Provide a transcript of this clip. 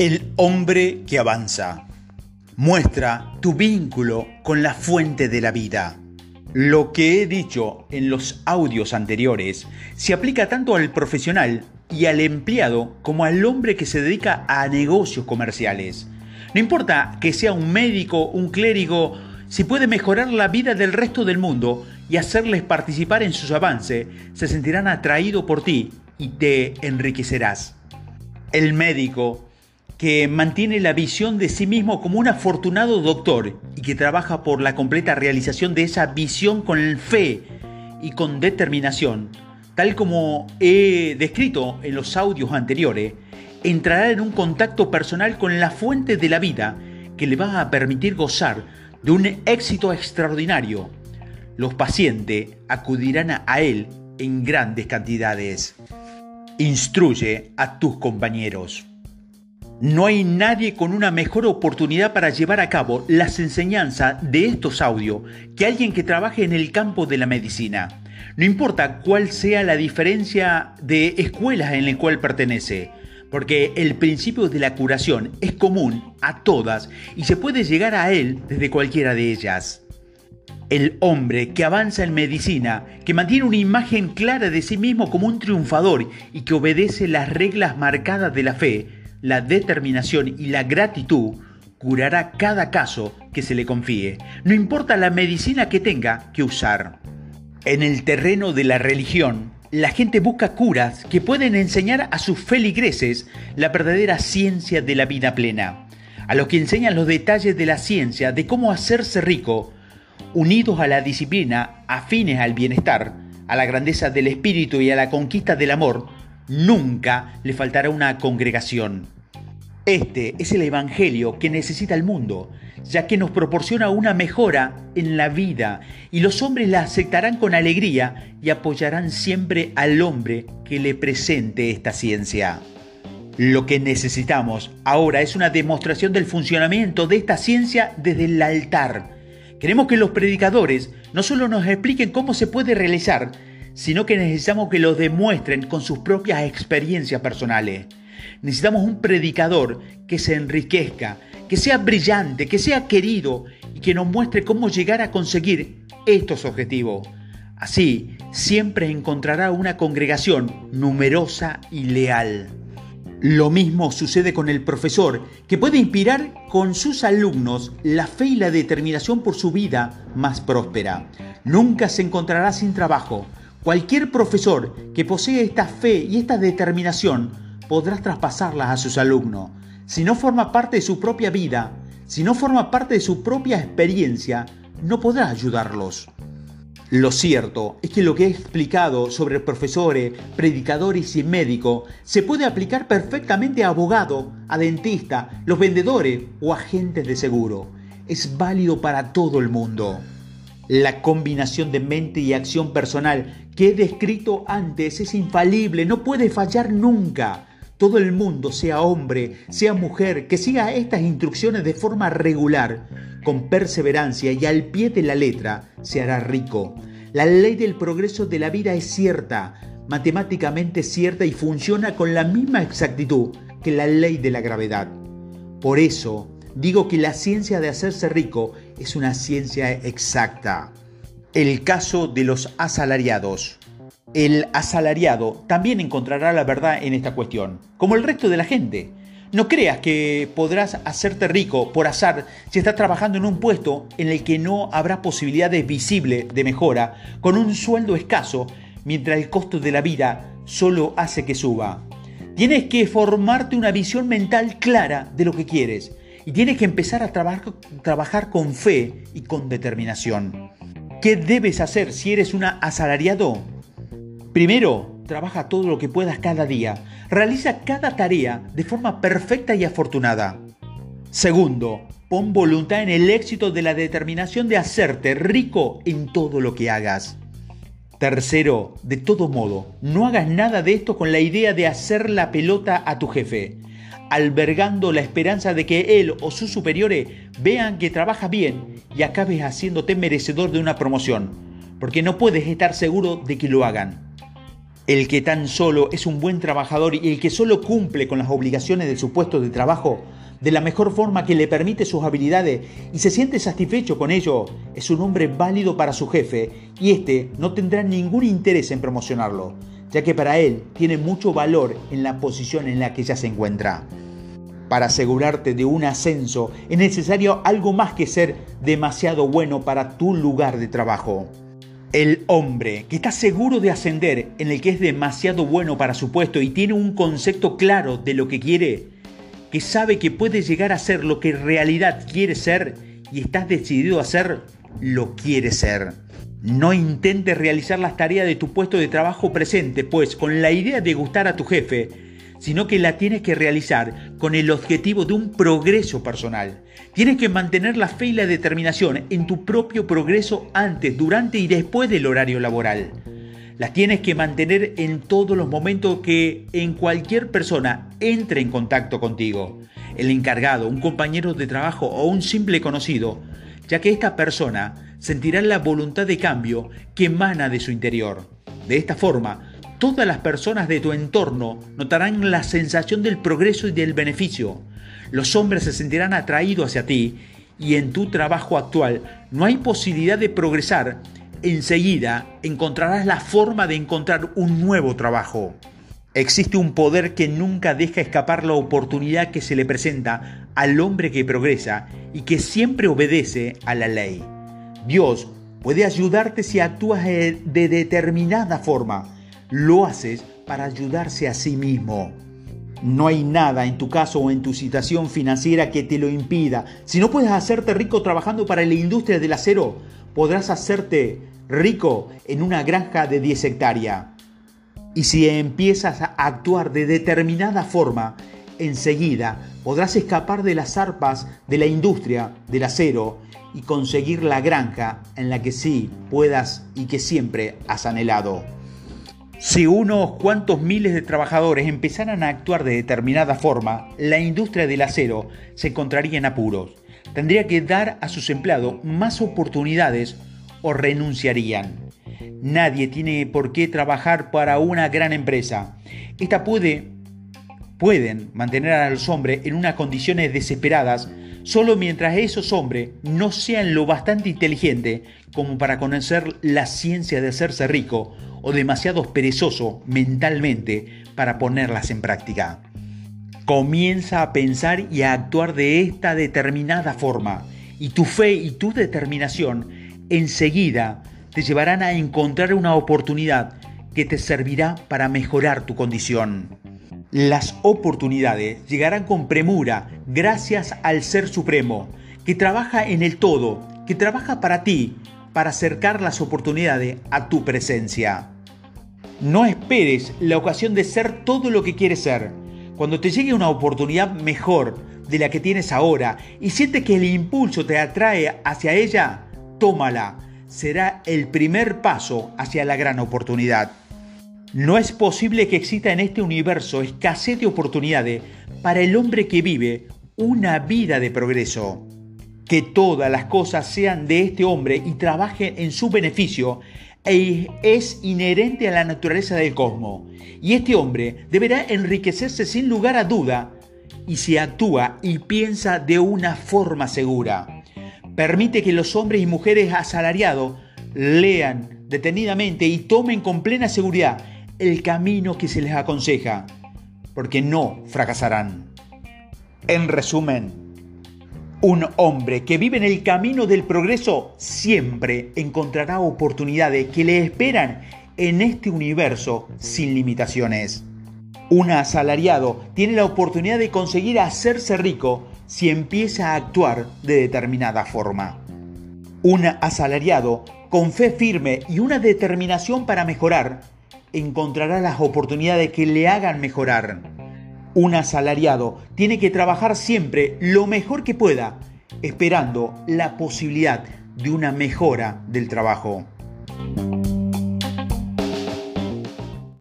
El hombre que avanza. Muestra tu vínculo con la fuente de la vida. Lo que he dicho en los audios anteriores se aplica tanto al profesional y al empleado como al hombre que se dedica a negocios comerciales. No importa que sea un médico, un clérigo, si puede mejorar la vida del resto del mundo y hacerles participar en sus avances, se sentirán atraídos por ti y te enriquecerás. El médico que mantiene la visión de sí mismo como un afortunado doctor y que trabaja por la completa realización de esa visión con fe y con determinación, tal como he descrito en los audios anteriores, entrará en un contacto personal con la fuente de la vida que le va a permitir gozar de un éxito extraordinario. Los pacientes acudirán a él en grandes cantidades. Instruye a tus compañeros. No hay nadie con una mejor oportunidad para llevar a cabo las enseñanzas de estos audios que alguien que trabaje en el campo de la medicina. No importa cuál sea la diferencia de escuelas en la cual pertenece, porque el principio de la curación es común a todas y se puede llegar a él desde cualquiera de ellas. El hombre que avanza en medicina, que mantiene una imagen clara de sí mismo como un triunfador y que obedece las reglas marcadas de la fe, la determinación y la gratitud curará cada caso que se le confíe, no importa la medicina que tenga que usar. En el terreno de la religión, la gente busca curas que pueden enseñar a sus feligreses la verdadera ciencia de la vida plena, a los que enseñan los detalles de la ciencia de cómo hacerse rico, unidos a la disciplina, afines al bienestar, a la grandeza del espíritu y a la conquista del amor, nunca le faltará una congregación. Este es el Evangelio que necesita el mundo, ya que nos proporciona una mejora en la vida y los hombres la aceptarán con alegría y apoyarán siempre al hombre que le presente esta ciencia. Lo que necesitamos ahora es una demostración del funcionamiento de esta ciencia desde el altar. Queremos que los predicadores no solo nos expliquen cómo se puede realizar, sino que necesitamos que lo demuestren con sus propias experiencias personales. Necesitamos un predicador que se enriquezca, que sea brillante, que sea querido y que nos muestre cómo llegar a conseguir estos objetivos. Así, siempre encontrará una congregación numerosa y leal. Lo mismo sucede con el profesor, que puede inspirar con sus alumnos la fe y la determinación por su vida más próspera. Nunca se encontrará sin trabajo, Cualquier profesor que posee esta fe y esta determinación podrá traspasarlas a sus alumnos. Si no forma parte de su propia vida, si no forma parte de su propia experiencia, no podrá ayudarlos. Lo cierto es que lo que he explicado sobre profesores, predicadores y médicos se puede aplicar perfectamente a abogados, a dentistas, los vendedores o agentes de seguro. Es válido para todo el mundo. La combinación de mente y acción personal que he descrito antes es infalible, no puede fallar nunca. Todo el mundo, sea hombre, sea mujer, que siga estas instrucciones de forma regular, con perseverancia y al pie de la letra, se hará rico. La ley del progreso de la vida es cierta, matemáticamente cierta y funciona con la misma exactitud que la ley de la gravedad. Por eso, digo que la ciencia de hacerse rico es una ciencia exacta. El caso de los asalariados. El asalariado también encontrará la verdad en esta cuestión, como el resto de la gente. No creas que podrás hacerte rico por azar si estás trabajando en un puesto en el que no habrá posibilidades visibles de mejora, con un sueldo escaso, mientras el costo de la vida solo hace que suba. Tienes que formarte una visión mental clara de lo que quieres y tienes que empezar a trabajar, con fe y con determinación. ¿Qué debes hacer si eres un asalariado? Primero, trabaja todo lo que puedas cada día. Realiza cada tarea de forma perfecta y afortunada. Segundo, pon voluntad en el éxito de la determinación de hacerte rico en todo lo que hagas. Tercero, de todo modo, no hagas nada de esto con la idea de hacer la pelota a tu jefe albergando la esperanza de que él o sus superiores vean que trabajas bien y acabes haciéndote merecedor de una promoción, porque no puedes estar seguro de que lo hagan. El que tan solo es un buen trabajador y el que solo cumple con las obligaciones de su puesto de trabajo de la mejor forma que le permite sus habilidades y se siente satisfecho con ello, es un hombre válido para su jefe y éste no tendrá ningún interés en promocionarlo, ya que para él tiene mucho valor en la posición en la que ya se encuentra. Para asegurarte de un ascenso es necesario algo más que ser demasiado bueno para tu lugar de trabajo. El hombre que está seguro de ascender, en el que es demasiado bueno para su puesto y tiene un concepto claro de lo que quiere, que sabe que puede llegar a ser lo que en realidad quiere ser y estás decidido a ser, lo quiere ser. No intentes realizar las tareas de tu puesto de trabajo presente, pues con la idea de gustar a tu jefe, sino que la tienes que realizar con el objetivo de un progreso personal. Tienes que mantener la fe y la determinación en tu propio progreso antes, durante y después del horario laboral. Las tienes que mantener en todos los momentos que en cualquier persona entre en contacto contigo. El encargado, un compañero de trabajo o un simple conocido, ya que esta persona sentirá la voluntad de cambio que emana de su interior. De esta forma, todas las personas de tu entorno notarán la sensación del progreso y del beneficio. Los hombres se sentirán atraídos hacia ti y en tu trabajo actual no hay posibilidad de progresar. Enseguida encontrarás la forma de encontrar un nuevo trabajo. Existe un poder que nunca deja escapar la oportunidad que se le presenta al hombre que progresa y que siempre obedece a la ley. Dios puede ayudarte si actúas de determinada forma lo haces para ayudarse a sí mismo. No hay nada en tu caso o en tu situación financiera que te lo impida. Si no puedes hacerte rico trabajando para la industria del acero, podrás hacerte rico en una granja de 10 hectáreas. Y si empiezas a actuar de determinada forma, enseguida podrás escapar de las arpas de la industria del acero y conseguir la granja en la que sí puedas y que siempre has anhelado. Si unos cuantos miles de trabajadores empezaran a actuar de determinada forma, la industria del acero se encontraría en apuros. Tendría que dar a sus empleados más oportunidades o renunciarían. Nadie tiene por qué trabajar para una gran empresa. Esta puede, pueden mantener a los hombres en unas condiciones desesperadas solo mientras esos hombres no sean lo bastante inteligentes como para conocer la ciencia de hacerse rico o demasiado perezoso mentalmente para ponerlas en práctica. Comienza a pensar y a actuar de esta determinada forma y tu fe y tu determinación enseguida te llevarán a encontrar una oportunidad que te servirá para mejorar tu condición. Las oportunidades llegarán con premura gracias al Ser Supremo, que trabaja en el todo, que trabaja para ti, para acercar las oportunidades a tu presencia. No esperes la ocasión de ser todo lo que quieres ser. Cuando te llegue una oportunidad mejor de la que tienes ahora y sientes que el impulso te atrae hacia ella, tómala. Será el primer paso hacia la gran oportunidad. No es posible que exista en este universo escasez de oportunidades para el hombre que vive una vida de progreso que todas las cosas sean de este hombre y trabajen en su beneficio e es inherente a la naturaleza del cosmos. Y este hombre deberá enriquecerse sin lugar a duda y si actúa y piensa de una forma segura. Permite que los hombres y mujeres asalariados lean detenidamente y tomen con plena seguridad el camino que se les aconseja, porque no fracasarán. En resumen, un hombre que vive en el camino del progreso siempre encontrará oportunidades que le esperan en este universo sin limitaciones. Un asalariado tiene la oportunidad de conseguir hacerse rico si empieza a actuar de determinada forma. Un asalariado con fe firme y una determinación para mejorar encontrará las oportunidades que le hagan mejorar. Un asalariado tiene que trabajar siempre lo mejor que pueda, esperando la posibilidad de una mejora del trabajo.